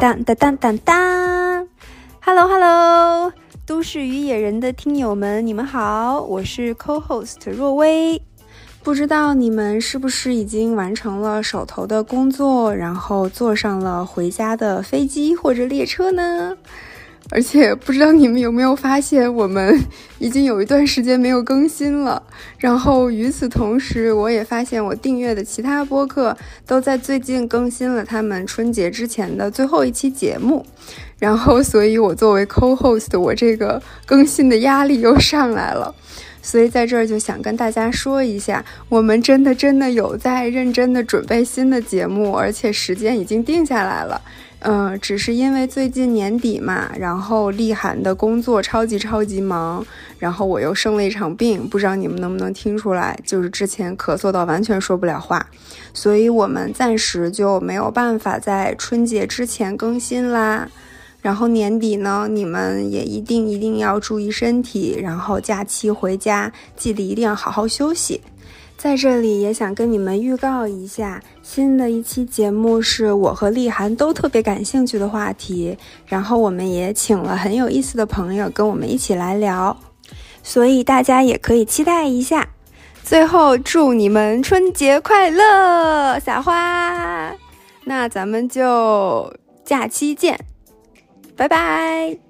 当当当当当，Hello Hello，都市与野人的听友们，你们好，我是 Co-host 若薇。不知道你们是不是已经完成了手头的工作，然后坐上了回家的飞机或者列车呢？而且不知道你们有没有发现，我们已经有一段时间没有更新了。然后与此同时，我也发现我订阅的其他播客都在最近更新了他们春节之前的最后一期节目。然后，所以我作为 co-host，我这个更新的压力又上来了。所以在这儿就想跟大家说一下，我们真的真的有在认真的准备新的节目，而且时间已经定下来了。嗯，只是因为最近年底嘛，然后立涵的工作超级超级忙，然后我又生了一场病，不知道你们能不能听出来，就是之前咳嗽到完全说不了话，所以我们暂时就没有办法在春节之前更新啦。然后年底呢，你们也一定一定要注意身体，然后假期回家记得一定要好好休息。在这里也想跟你们预告一下，新的一期节目是我和丽涵都特别感兴趣的话题，然后我们也请了很有意思的朋友跟我们一起来聊，所以大家也可以期待一下。最后祝你们春节快乐，撒花！那咱们就假期见，拜拜。